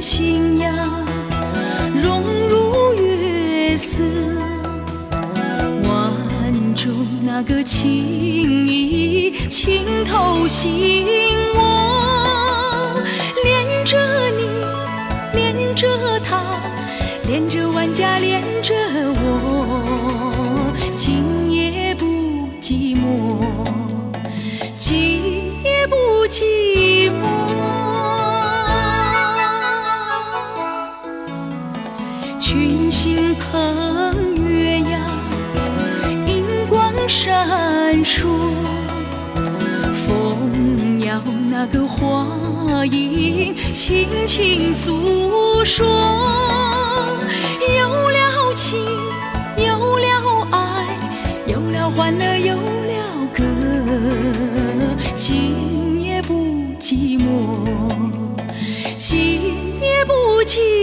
信呀，融入月色，挽住那个情意，情透心窝，恋着你，恋着他，恋着万家，恋着我，今夜不寂寞，今夜不寂寞。群星捧月呀，银光闪烁，风摇那个花影，轻轻诉说。有了情，有了爱，有了欢乐，有了歌，今夜不寂寞，今夜不寂寞。